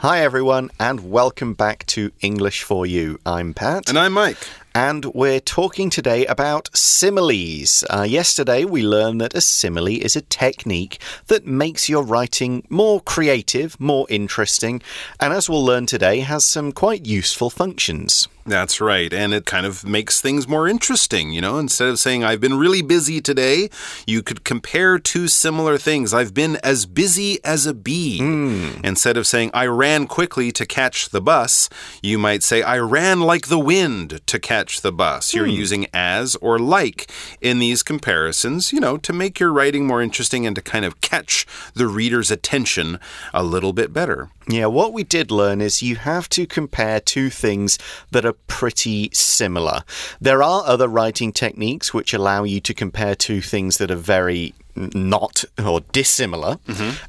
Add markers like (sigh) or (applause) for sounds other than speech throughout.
Hi, everyone, and welcome back to English for You. I'm Pat. And I'm Mike. And we're talking today about similes. Uh, yesterday, we learned that a simile is a technique that makes your writing more creative, more interesting, and as we'll learn today, has some quite useful functions. That's right. And it kind of makes things more interesting. You know, instead of saying, I've been really busy today, you could compare two similar things. I've been as busy as a bee. Mm. Instead of saying, I ran quickly to catch the bus, you might say, I ran like the wind to catch the bus. You're Hmm. using as or like in these comparisons, you know, to make your writing more interesting and to kind of catch the reader's attention a little bit better. Yeah, what we did learn is you have to compare two things that are pretty similar. There are other writing techniques which allow you to compare two things that are very not or dissimilar.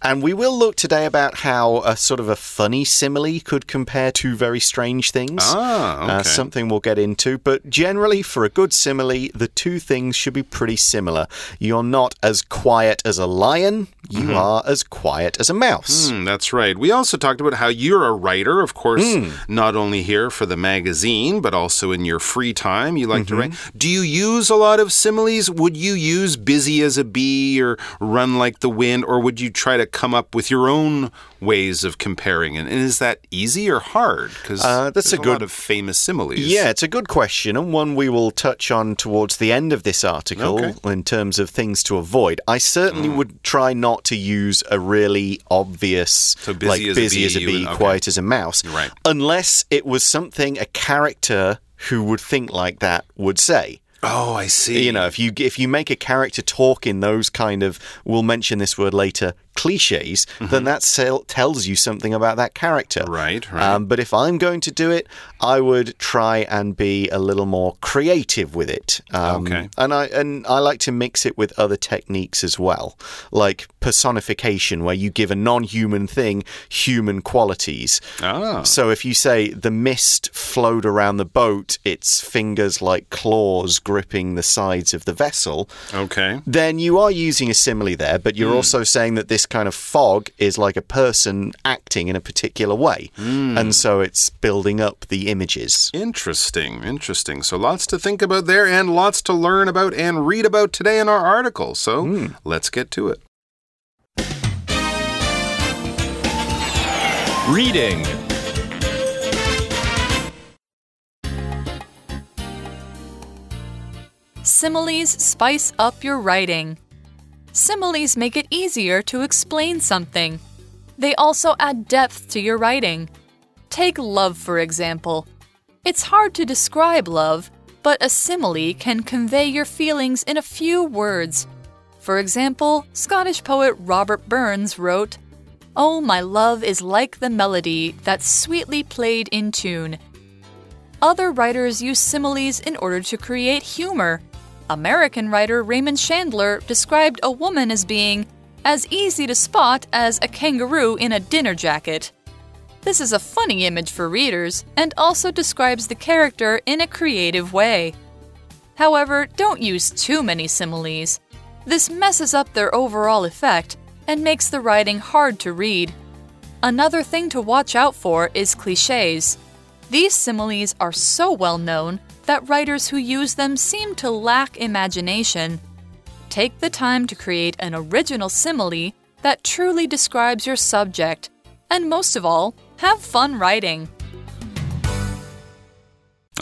And we will look today about how a sort of a funny simile could compare two very strange things. Ah, Uh, something we'll get into. But generally, for a good simile, the two things should be pretty similar. You're not as quiet as a lion, you are as quiet as a mouse. Mm, that's right. We also talked about how you're a writer, of course, Hmm. not only here for the magazine, but also in your free time. You like to write. Mm-hmm. Do you use a lot of similes? Would you use busy as a bee or run like the wind, or would you try to come up with your own ways of comparing? And, and is that easy or hard? Because Uh, that's a lot good- of famous similes. Yeah, it's a good question, and one we will touch on towards the end of this article Okay. in terms of things to avoid. I certainly would try not to use a really obvious, So busy like as a busy bee, as a bee, would- okay. quiet as a mouse, Right. unless it was something a character who would think like that would say. Oh, I see. You know, if you if you make a character talk in those kind of, we'll mention this word later, cliches, then that sel- tells you something about that character. Mm-hmm. Right, right. Um, but if I'm going to do it, I would try and be a little more creative with it. Um, Okay. And I and I like to mix it with other techniques as well, like personification, where you give a non-human thing human qualities. Ah. So if you say the mist flowed around the boat, its fingers like claws gripping the sides of the vessel, Okay. then you are using a simile there, but you're also saying that this kind of fog is like a person acting in a particular way. Hmm. And so it's building up the images. Interesting, interesting. So lots to think about there and lots to learn about and read about today in our article. So hmm. let's get to it. Reading. Similes spice up your writing. Similes make it easier to explain something. They also add depth to your writing. Take love, for example. It's hard to describe love, but a simile can convey your feelings in a few words. For example, Scottish poet Robert Burns wrote, Oh, my love is like the melody that's sweetly played in tune. Other writers use similes in order to create humor. American writer Raymond Chandler described a woman as being as easy to spot as a kangaroo in a dinner jacket. This is a funny image for readers and also describes the character in a creative way. However, don't use too many similes. This messes up their overall effect and makes the writing hard to read. Another thing to watch out for is cliches. These similes are so well known that writers who use them seem to lack imagination. Take the time to create an original simile that truly describes your subject, and most of all, have fun writing.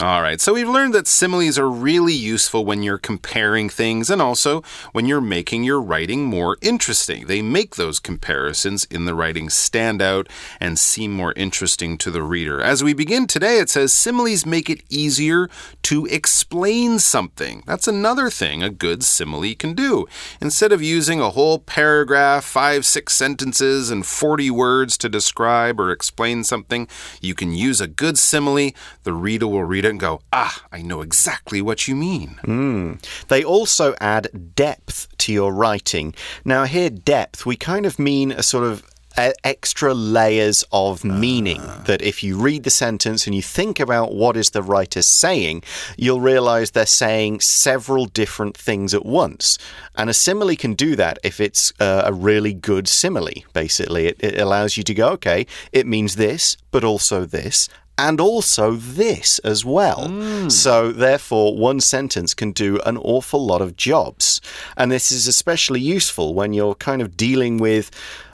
All right, so we've learned that similes are really useful when you're comparing things and also when you're making your writing more interesting. They make those comparisons in the writing stand out and seem more interesting to the reader. As we begin today, it says similes make it easier to explain something. That's another thing a good simile can do. Instead of using a whole paragraph, five, six sentences, and 40 words to describe or explain something, you can use a good simile. The reader will read it and go, Ah, I know exactly what you mean. They also add depth to your writing. Now, here, depth, we kind of mean a sort of uh, extra layers of meaning that if you read the sentence and you think about what is the writer saying, you'll realize they're saying several different things at once. And a simile can do that if it's uh, a really good simile, basically. It, it allows you to go, okay, it means this, but also this and also this as well. So, therefore, one sentence can do an awful lot of jobs. And this is especially useful when you're kind of dealing with,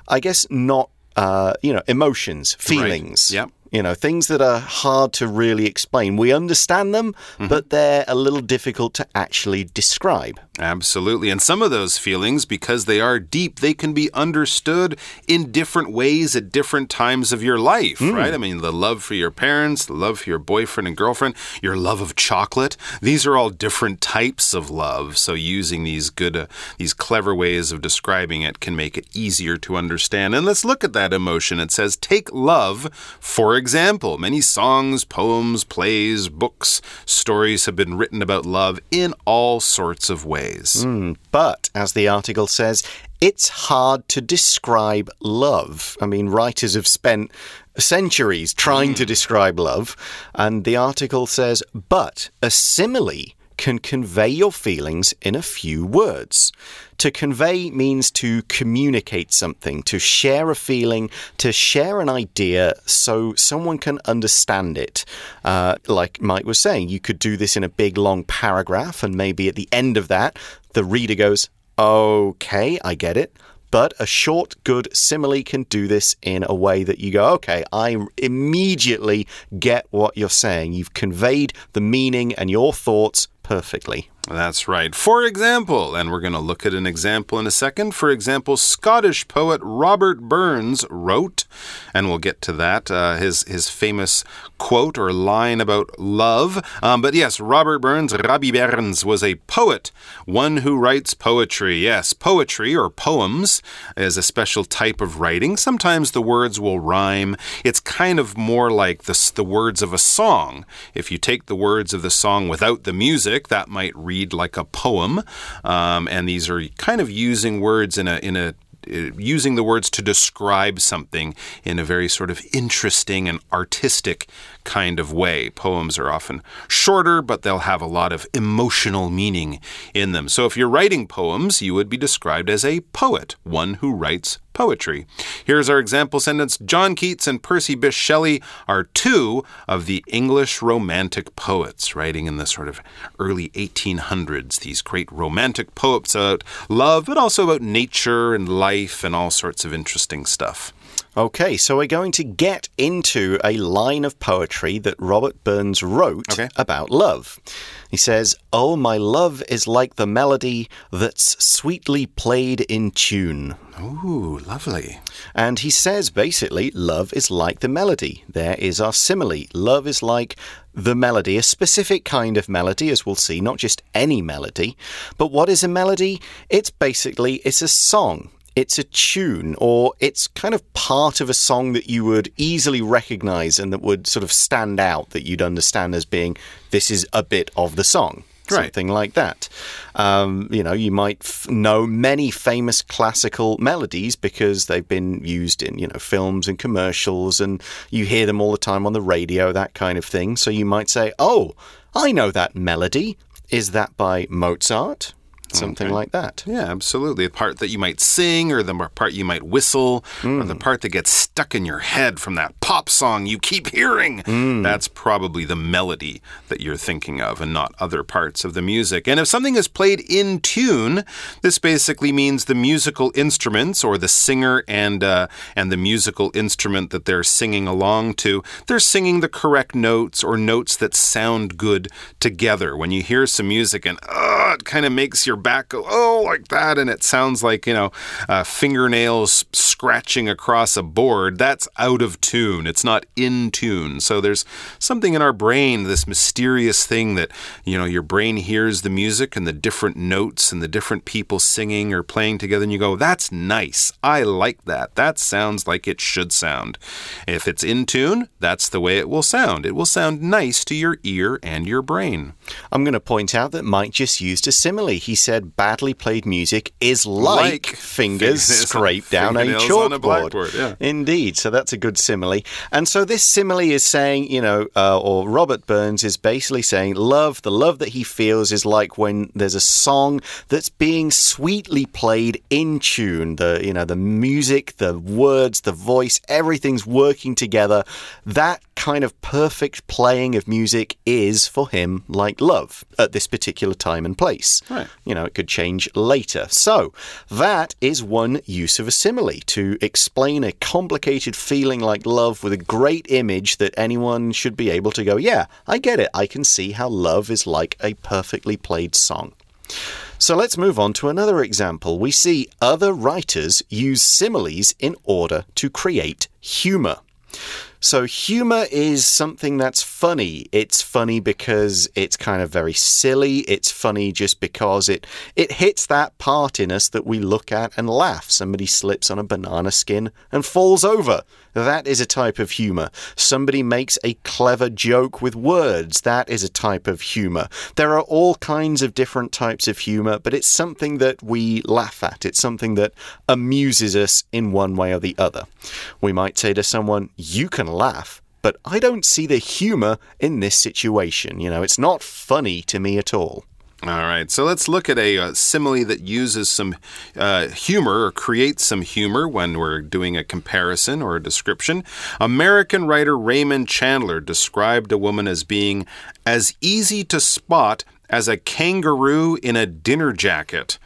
I guess, not, uh, you know, emotions, feelings. Yep. You know, things that are hard to really explain. We understand them, but they're a little difficult to actually describe. Absolutely. And some of those feelings, because they are deep, they can be understood in different ways at different times of your life, right? I mean, the love for your parents, the love for your boyfriend and girlfriend, your love of chocolate. These are all different types of love. So using these good, uh, these clever ways of describing it can make it easier to understand. And let's look at that emotion. It says, take love, for example. Example, many songs, poems, plays, books, stories have been written about love in all sorts of ways. Hmm, but, as the article says, it's hard to describe love. I mean, writers have spent centuries trying to hmm. describe love. And the article says, but a simile can convey your feelings in a few words. To convey means to communicate something, to share a feeling, to share an idea so someone can understand it. Uh, like Mike was saying, you could do this in a big long paragraph, and maybe at the end of that, the reader goes, Okay, I get it. But a short, good simile can do this in a way that you go, okay, I immediately get what you're saying. You've conveyed the meaning and your thoughts perfectly. That's right. For example, and we're going to look at an example in a second. For example, Scottish poet Robert Burns wrote, and we'll get to that, uh, his, his famous quote or line about love. Um, but yes, Robert Burns, Robbie Burns, was a poet, one who writes poetry. Yes, poetry or poems is a special type of writing. Sometimes the words will rhyme. It's kind of more like the, the words of a song. If you take the words of the song without the music, that might read like a poem. Um, and these are kind of using words in a in a uh, using the words to describe something in a very sort of interesting and artistic kind of way. Poems are often shorter, but they'll have a lot of emotional meaning in them. So if you're writing poems, you would be described as a poet, one who writes poetry. Here's our example sentence John Keats and Percy Bysshe Shelley are two of the English Romantic poets, writing in the sort of early 1800s. These great romantic poets about love, but also about nature and life and all sorts of interesting stuff. Okay, so we're going to get into a line of poetry that Robert Burns wrote Okay. about love. He says, Oh, my love is like the melody that's sweetly played in tune. Ooh, lovely. And he says basically, love is like the melody. There is our simile. Love is like the melody, a specific kind of melody, as we'll see, not just any melody. But what is a melody? It's basically it's a song. It's a tune, or it's kind of part of a song that you would easily recognize and that would sort of stand out, that you'd understand as being this is a bit of the song. Right. Something like that. Um, you know, you might f- know many famous classical melodies because they've been used in, you know, films and commercials, and you hear them all the time on the radio, that kind of thing. So you might say, oh, I know that melody. Is that by Mozart? Something like that. Yeah, absolutely. The part that you might sing, or the part you might whistle, or the part that gets stuck in your head from that pop song you keep (laughs) hearing. That's probably the melody that you're thinking of, and not other parts of the music. And if something is played in tune, this basically means the musical instruments, or the singer and uh, and the musical instrument that they're singing along to, they're singing the correct notes or notes that sound good together. When you hear some music and uh, it kind of makes your back go oh like that, and it sounds like you know uh, fingernails scratching across a board. That's out of tune. It's not in tune. So there's something in our brain, this mysterious thing that you know your brain hears the music and the different notes and the different people singing or playing together, and you go, that's nice. I like that. That sounds like it should sound. If it's in tune, that's the way it will sound. It will sound nice to your ear and your brain. I'm going to point out that Mike just used a simile. He said badly played music is like, Like fingers fingers scraped down a on a chalkboard. yeah. Indeed. So that's a good simile. And so this simile is saying, you know, uh, or Robert Burns is basically saying love, the love that he feels is like when there's a song that's being sweetly played in tune. The, you know, the music, the words, the voice, everything's working together. That kind of perfect playing of music is for him like love at this particular time and place. Right. You know, it could change later. So, that is one use of a simile to explain a complicated feeling like love with a great image that anyone should be able to go, yeah, I get it. I can see how love is like a perfectly played song. So let's move on to another example. We see other writers use similes in order to create humor. So, humor is something that's funny. It's funny because it's kind of very silly. It's funny just because it, it hits that part in us that we look at and laugh. Somebody slips on a banana skin and falls over. That is a type of humor. Somebody makes a clever joke with words. That is a type of humor. There are all kinds of different types of humor, but it's something that we laugh at. It's something that amuses us in one way or the other. We might say to someone, You can laugh. But I don't see the humor in this situation. You know, it's not funny to me at all. All right, so let's look at a, uh simile that uses some uh, humor or creates some humor when we're doing a comparison or a description. American writer Raymond Chandler described a woman as being as easy to spot as a kangaroo in a dinner jacket.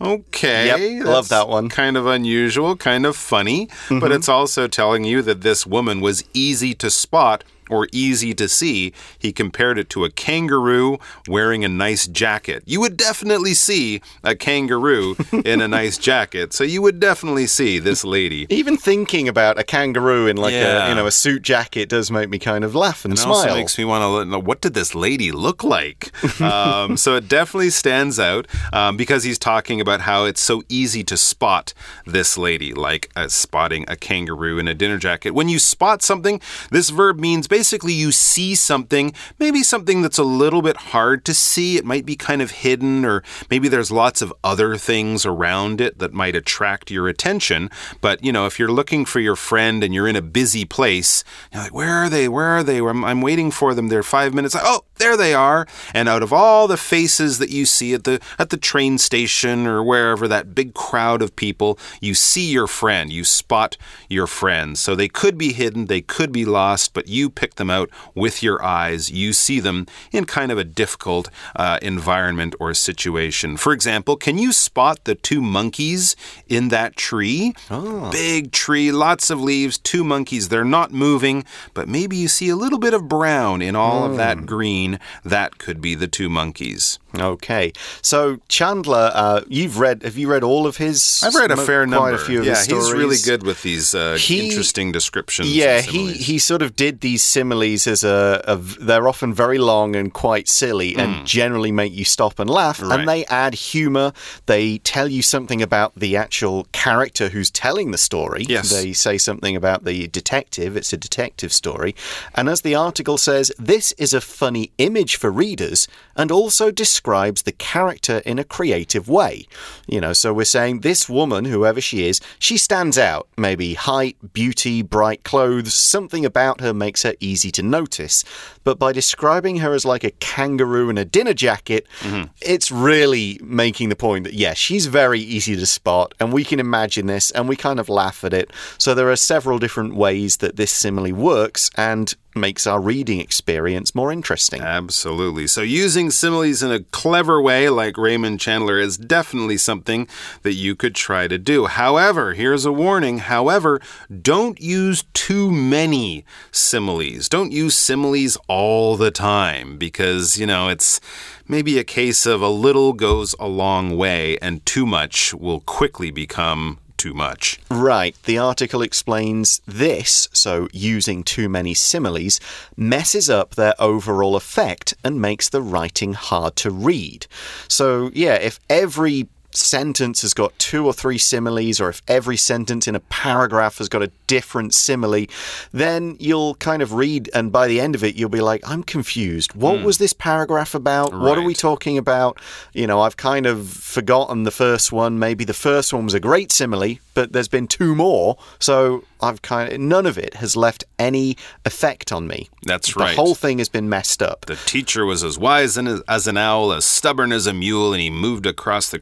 Okay. Yep, love that one. Kind of unusual, kind of funny, but it's also telling you that this woman was easy to spot or easy to see. He compared it to a kangaroo wearing a nice jacket. You would definitely see a kangaroo (laughs) in a nice jacket, so you would definitely see this lady. Even thinking about a kangaroo in like a you know a suit jacket does make me kind of laugh and It smile. also makes me want to know what did this lady look like. (laughs) um, so it definitely stands out um, because he's talking about how it's so easy to spot this lady, like uh, spotting a kangaroo in a dinner jacket. When you spot something, this verb means basically you see something, maybe something that's a little bit hard to see. It might be kind of hidden, or maybe there's lots of other things around it that might attract your attention. But you know, if you're looking for your friend and you're in a busy place, you're like, where are they? Where are they? I'm, I'm waiting for them. They're five minutes. Oh, there they are. And out of all the faces that you see at the at the train station or wherever, that big crowd of people, you see your friend. You spot your friend. So they could be hidden, they could be lost, but you pick them out with your eyes. You see them in kind of a difficult uh, environment or situation. For example, can you spot the two monkeys in that tree? Big tree, lots of leaves, two monkeys. They're not moving, but maybe you see a little bit of brown in all of that green. That could be the two monkeys. Okay, so Chandler, uh, you've read. Have you read all of his? I've read a fair number. Quite a few of yeah, his stories. he's really good with these uh, He- interesting descriptions. Yeah, he, he sort of did these similes as a, a they're often very long and quite silly and generally make you stop and laugh. Hmm. Right. And they add humor. They tell you something about the actual character who's telling the story. Yes. They say something about the detective. It's a detective story. And as the article says, this is a funny image for readers and also describes the character in a creative way. You know, so we're saying this woman, whoever she is, she stands out. Maybe height, beauty, bright clothes, something about her makes her easy to notice. But by describing her as like a kangaroo in a dinner jacket, mm-hmm. it's really making the point that, yes, she's very easy to spot, and we can imagine this and we kind of laugh at it. So there are several different ways that this simile works and makes our reading experience more interesting. Absolutely. So, using similes in a clever way, like Raymond Chandler, is definitely something that you could try to do. However, here's a warning. However, don't use too many similes. Don't use similes all the time because, you know, it's maybe a case of a little goes a long way and too much will quickly become too much. Right. The article explains this, so using too many similes messes up their overall effect and makes the writing hard to read. So, yeah, if every sentence has got two or three similes, or if every sentence in a paragraph has got a different simile, then you'll kind of read, and by the end of it, you'll be like, I'm confused. What hmm. was this paragraph about? What are we talking about? You know, I've kind of forgotten the first one. Maybe the first one was a great simile, but there's been two more. So I've kind of, none of it has left any effect on me. That's right. the whole thing has been messed up. The teacher was as wise as an owl, as stubborn as a mule, and he moved across the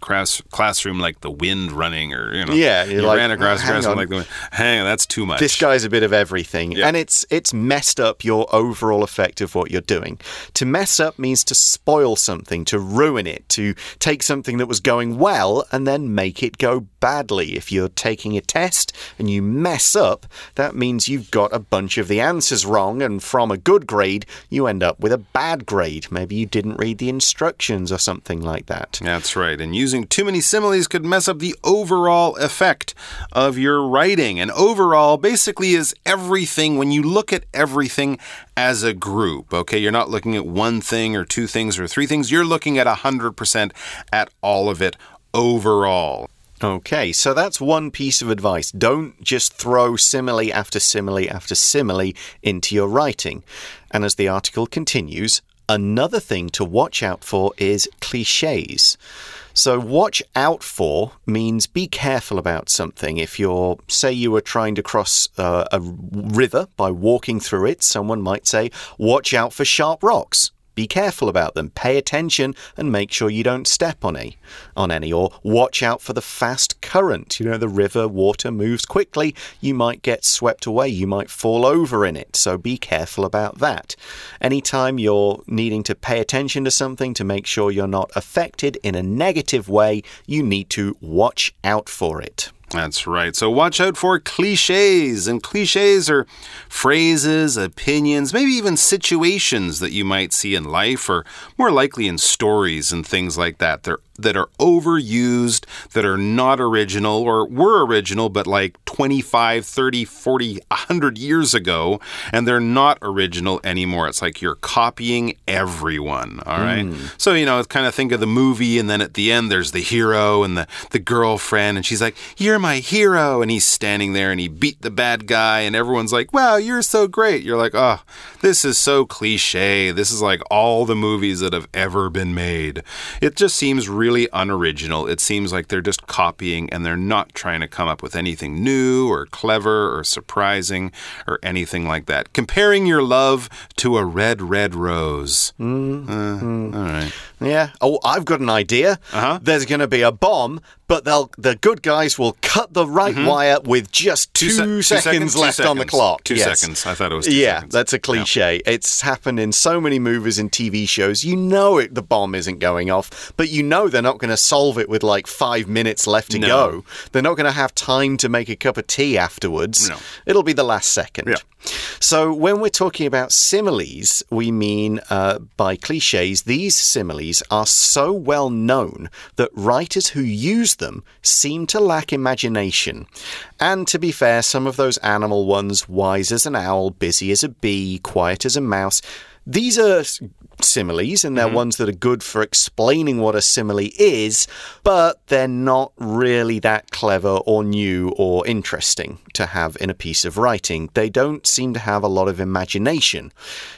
class- classroom like the wind running, or you know, Yeah, you're like, ran across the hang on. like the wind. Hang on, that's too much. This guy's a bit of everything, Yeah. and it's it's messed up your overall effect of what you're doing. To mess up means to spoil something, to ruin it, to take something that was going well and then make it go badly. If you're taking a test and you mess up, that means you've got a bunch of the answers wrong, and from a good grade, you end up with a bad grade. Maybe you didn't read the instructions or something like that. That's right. And using too many similes could mess up the overall effect of your writing. And overall basically is everything when you look at everything as a group. Okay, you're not looking at one thing or two things or three things. You're looking at 100% at all of it overall. Okay, so that's one piece of advice. Don't just throw simile after simile after simile into your writing. And as the article continues, another thing to watch out for is cliches. So, watch out for means be careful about something. If you're, say, you were trying to cross uh, a river by walking through it, someone might say, watch out for sharp rocks. Be careful about them. Pay attention and make sure you don't step on any, on any. Or watch out for the fast current. You know, the river water moves quickly. You might get swept away. You might fall over in it. So be careful about that. Anytime you're needing to pay attention to something to make sure you're not affected in a negative way, you need to watch out for it. That's right. So watch out for cliches. And cliches are phrases, opinions, maybe even situations that you might see in life or more likely in stories and things like that. They're that are overused, that are not original or were original but like 25, 30, 40, 100 years ago and they're not original anymore. It's like you're copying everyone, all right? Hmm. So, you know, kind of think of the movie and then at the end there's the hero and the the girlfriend and she's like, "You're my hero." And he's standing there and he beat the bad guy and everyone's like, "Wow, you're so great." You're like, "Oh, this is so cliche. This is like all the movies that have ever been made." It just seems really unoriginal. It seems like they're just copying and they're not trying to come up with anything new or clever or surprising or anything like that. Comparing your love to a red, red rose. Uh, all right. Yeah. Oh, I've got an idea. Uh-huh. There's going to be a bomb, but they'll the good guys will cut the right wire with just two, Mm-hmm. se- seconds, two left on the clock. Two Yes. seconds. I thought it was two yeah, seconds. that's a cliche. It's happened in so many movies and TV shows. You know it, the bomb isn't going off, but you know they're not going to solve it with like five minutes left to No. go. They're not going to have time to make a cup of tea afterwards. No. It'll be the last second. Yeah. So, when we're talking about similes, we mean uh, by cliches, these similes are so well known that writers who use them seem to lack imagination. And to be fair, some of those animal ones, wise as an owl, busy as a bee, quiet as a mouse, these are similes and they're mm-hmm. ones that are good for explaining what a simile is, but they're not really that clever or new or interesting to have in a piece of writing. They don't seem to have a lot of imagination.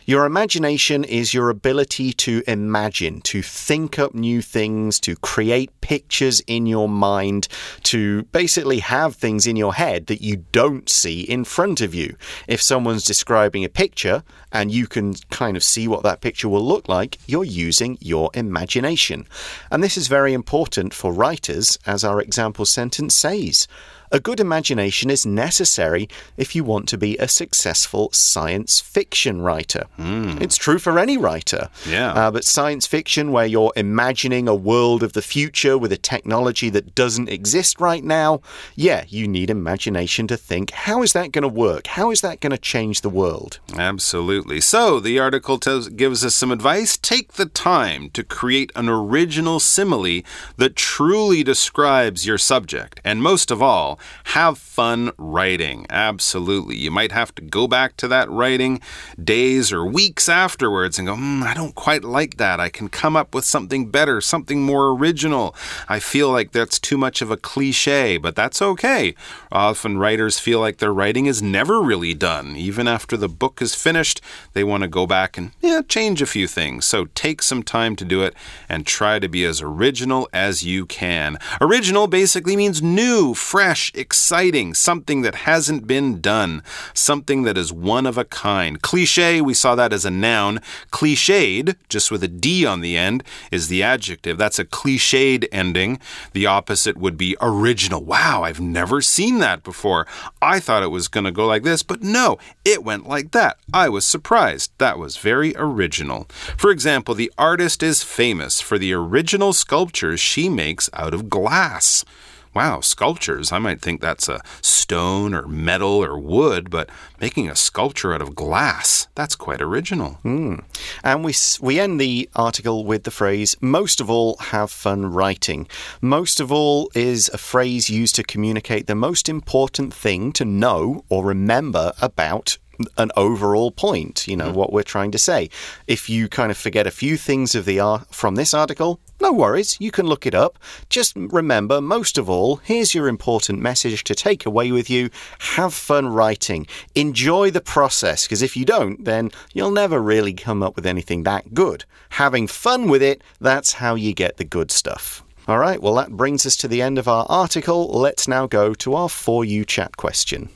Your imagination is your ability to imagine, to think up new things, to create pictures in your mind, to basically have things in your head that you don't see in front of you. If someone's describing a picture and you can kind of see what that picture will look like, you're using your imagination. And this is very important for writers, as our example sentence says. A good imagination is necessary if you want to be a successful science fiction writer. It's true for any writer. Yeah. Uh, but science fiction, where you're imagining a world of the future with a technology that doesn't exist right now, yeah, you need imagination to think how is that going to work? How is that going to change the world? Absolutely. So, the article tells, gives us some advice. Take the time to create an original simile that truly describes your subject. And most of all, Have fun writing. Absolutely. You might have to go back to that writing days or weeks afterwards and go, mm, I don't quite like that. I can come up with something better, something more original. I feel like that's too much of a cliche, but that's okay. Often writers feel like their writing is never really done. Even after the book is finished, they want to go back and yeah, change a few things. So take some time to do it and try to be as original as you can. Original basically means new, fresh, exciting, something that hasn't been done, something that is one of a kind. Cliche, we saw that as a noun. Cliched, just with a D on the end, is the adjective. That's a cliched ending. The opposite would be original. Wow, I've never seen that before. I thought it was going to go like this, but no, it went like that. I was surprised. That was very original. For example, the artist is famous for the original sculptures she makes out of glass. Wow, sculptures. I might think that's a stone or metal or wood, but making a sculpture out of glass, that's quite original. Mm. And we, we end the article with the phrase, most of all, have fun writing. Most of all is a phrase used to communicate the most important thing to know or remember about an overall point, you know, mm. what we're trying to say. If you kind of forget a few things of the from this article, no worries, you can look it up. Just remember, most of all, here's your important message to take away with you. Have fun writing. Enjoy the process, because if you don't, then you'll never really come up with anything that good. Having fun with it, that's how you get the good stuff. All right, well, that brings us to the end of our article. Let's now go to our For You chat question.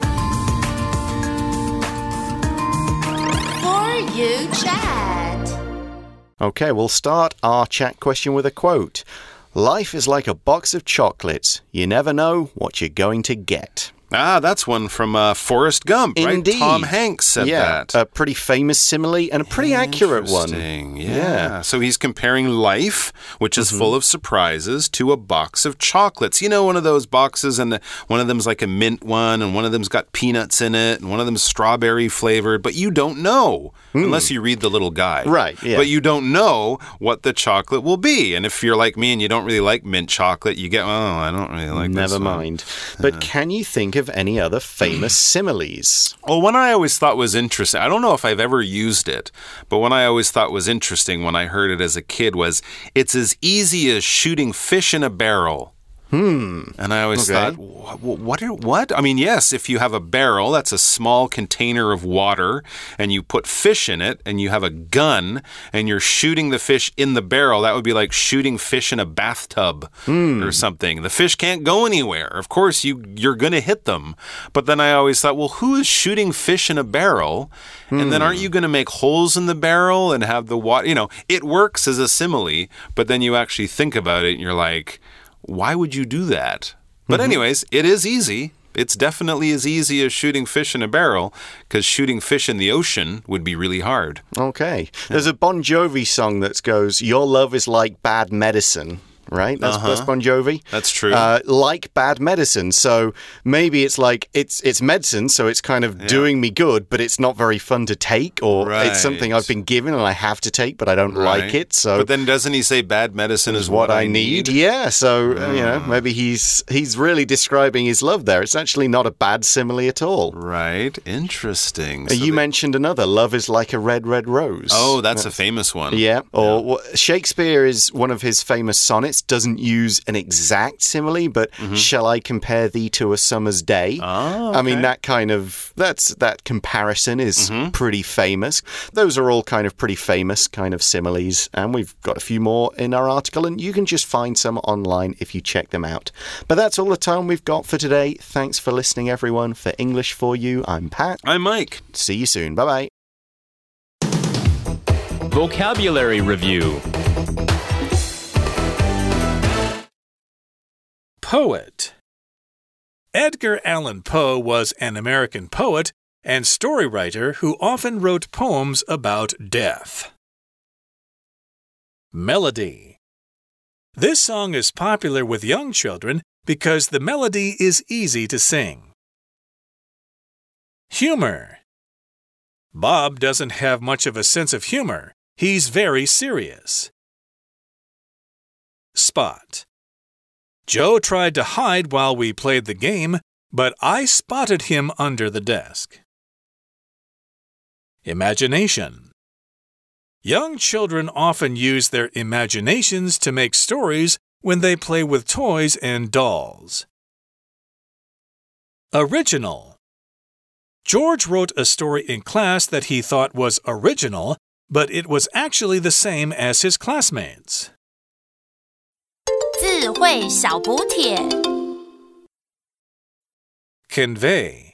For You Chat. Okay, we'll start our chat question with a quote Life is like a box of chocolates. You never know what you're going to get. Ah, that's one from uh, Forrest Gump, Indeed. right? Tom Hanks said yeah, that. A pretty famous simile and a pretty accurate one. Yeah. yeah. So he's comparing life, which is mm -hmm. full of surprises, to a box of chocolates. You know, one of those boxes, and the, one of them's like a mint one, and one of them's got peanuts in it, and one of them's strawberry flavored, but you don't know mm. unless you read the little guide. Right. Yeah. But you don't know what the chocolate will be. And if you're like me and you don't really like mint chocolate, you get, oh, I don't really like Never mind. But uh, can you think of of any other famous (clears throat) similes? Well, one I always thought was interesting, I don't know if I've ever used it, but one I always thought was interesting when I heard it as a kid was it's as easy as shooting fish in a barrel. Hmm. And I always okay. thought, what? Are, what? I mean, yes, if you have a barrel, that's a small container of water, and you put fish in it, and you have a gun, and you're shooting the fish in the barrel, that would be like shooting fish in a bathtub hmm. or something. The fish can't go anywhere. Of course, you you're going to hit them. But then I always thought, well, who is shooting fish in a barrel? Hmm. And then aren't hmm. you going to make holes in the barrel and have the water? You know, it works as a simile, but then you actually think about it, and you're like why would you do that? But, mm -hmm. anyways, it is easy. It's definitely as easy as shooting fish in a barrel because shooting fish in the ocean would be really hard. Okay. There's a Bon Jovi song that goes, Your love is like bad medicine right? That's, uh -huh. Bon Jovi. That's true. Uh, like bad medicine. So maybe it's like it's it's medicine, so it's kind of yeah. doing me good, but it's not very fun to take, or right. it's something I've been given and I have to take, but I don't right. like it. So, but then doesn't he say bad medicine is, what, what, I need? need? Yeah. So uh, you know, ah. maybe he's he's really describing his love there. It's actually not a bad simile at all. Right. Interesting. Uh, so you mentioned another. Love is like a red, red rose. Oh, that's, that's a famous one. Yeah. Or yeah. Shakespeare is one of his famous sonnets doesn't use an exact simile, but mm -hmm. shall I compare thee to a summer's day? Oh, okay. I mean that kind of that's that comparison is mm -hmm. pretty famous. Those are all kind of pretty famous kind of similes, and we've got a few more in our article, and you can just find some online if you check them out. But that's all the time we've got for today. Thanks for listening, everyone. For English for You, I'm Pat. I'm Mike. See you soon. Bye bye. Vocabulary Review Poet Edgar Allan Poe was an American poet and story writer who often wrote poems about death. Melody This song is popular with young children because the melody is easy to sing. Humor Bob doesn't have much of a sense of humor. He's very serious. Spot Joe tried to hide while we played the game, but I spotted him under the desk. Imagination. Young children often use their imaginations to make stories when they play with toys and dolls. Original. George wrote a story in class that he thought was original, but it was actually the same as his classmates. 智慧小补帖 Convey.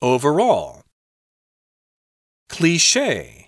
Overall. Cliche.